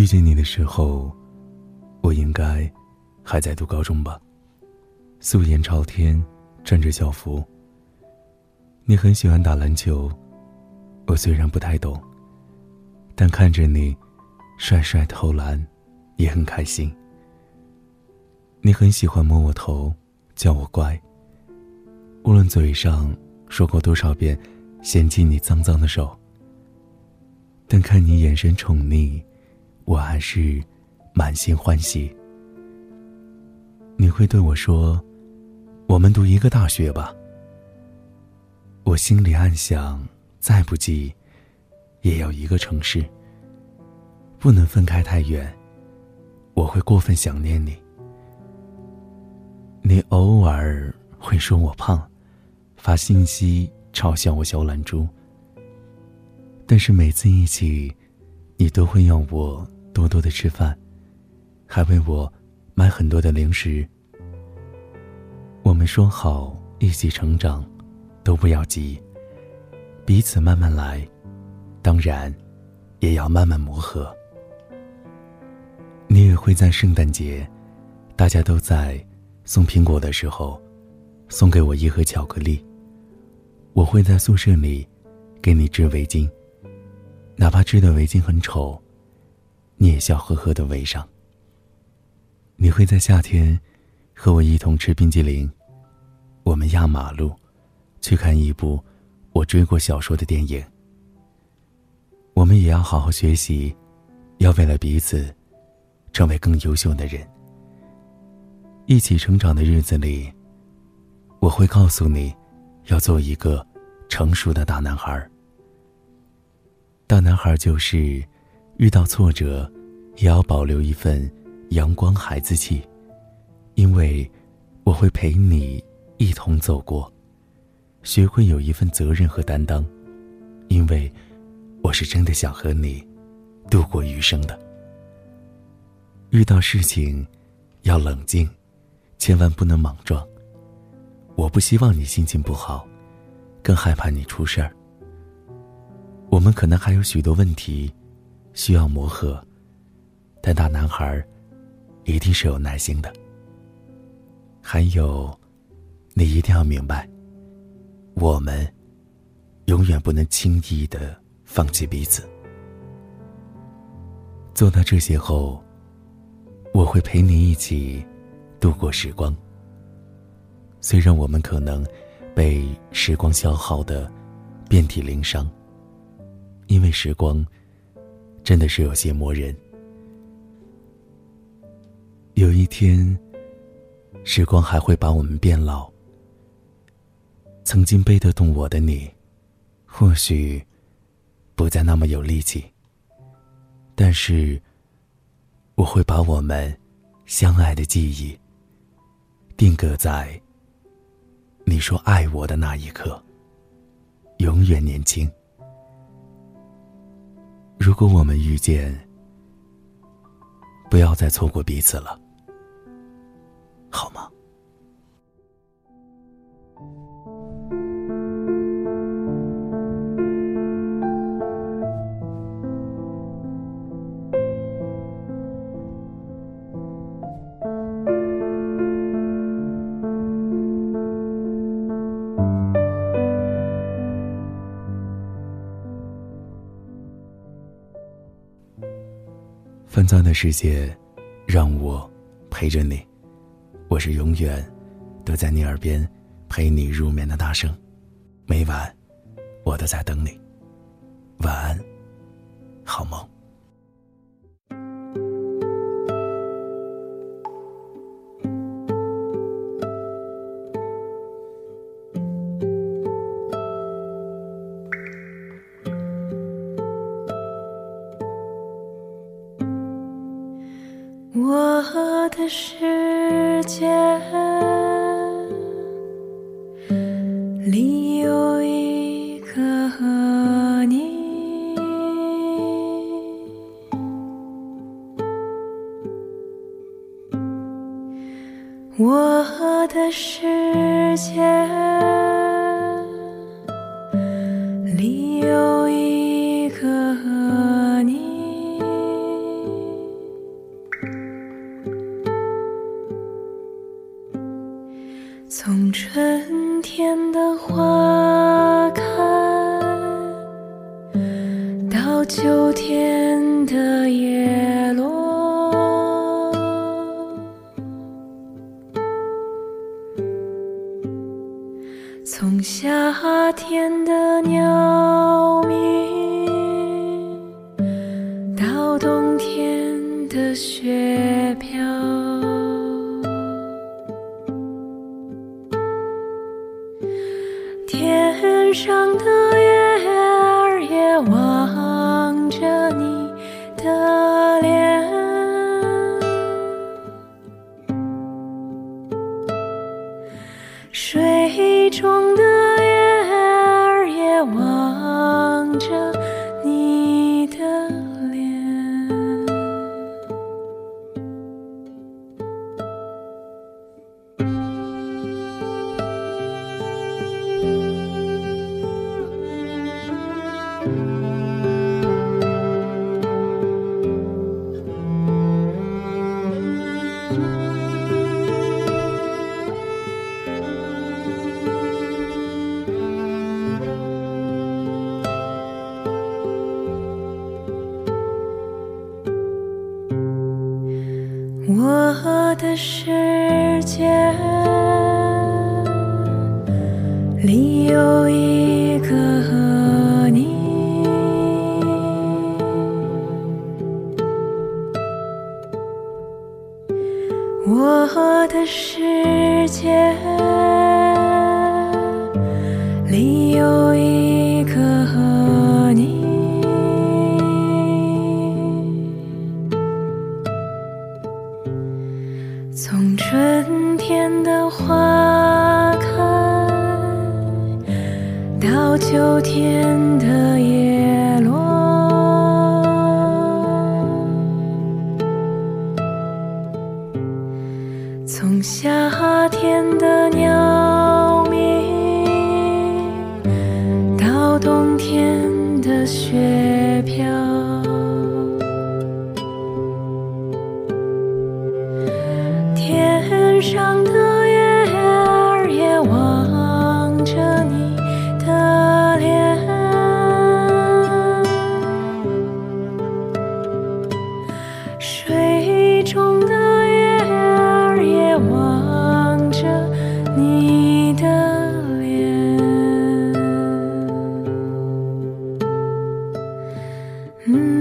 遇见你的时候，我应该还在读高中吧。素颜朝天，穿着校服。你很喜欢打篮球，我虽然不太懂，但看着你帅帅投篮，也很开心。你很喜欢摸我头，叫我乖。无论嘴上说过多少遍嫌弃你脏脏的手，但看你眼神宠溺，我还是满心欢喜。你会对我说。我们读一个大学吧。我心里暗想，再不济，也要一个城市。不能分开太远，我会过分想念你。你偶尔会说我胖，发信息嘲笑我小懒猪。但是每次一起，你都会要我多多的吃饭，还为我买很多的零食。我们说好一起成长，都不要急，彼此慢慢来，当然，也要慢慢磨合。你也会在圣诞节，大家都在送苹果的时候，送给我一盒巧克力。我会在宿舍里给你织围巾，哪怕织的围巾很丑，你也笑呵呵的围上。你会在夏天。和我一同吃冰激凌，我们压马路，去看一部我追过小说的电影。我们也要好好学习，要为了彼此，成为更优秀的人。一起成长的日子里，我会告诉你，要做一个成熟的大男孩。大男孩就是，遇到挫折，也要保留一份阳光孩子气。因为我会陪你一同走过，学会有一份责任和担当。因为我是真的想和你度过余生的。遇到事情要冷静，千万不能莽撞。我不希望你心情不好，更害怕你出事儿。我们可能还有许多问题需要磨合，但大男孩一定是有耐心的。还有，你一定要明白，我们永远不能轻易的放弃彼此。做到这些后，我会陪你一起度过时光。虽然我们可能被时光消耗的遍体鳞伤，因为时光真的是有些磨人。有一天。时光还会把我们变老。曾经背得动我的你，或许不再那么有力气。但是，我会把我们相爱的记忆定格在你说爱我的那一刻，永远年轻。如果我们遇见，不要再错过彼此了。好吗？纷杂的世界，让我陪着你。我是永远都在你耳边陪你入眠的大圣，每晚我都在等你。晚安，好梦。的世界。里有一个你，我的世界。里有一个夏天的鸟鸣到冬天的雪飘。天上的世界里有一个到秋天的叶落，从夏天的鸟鸣到冬天的雪飘。Mm.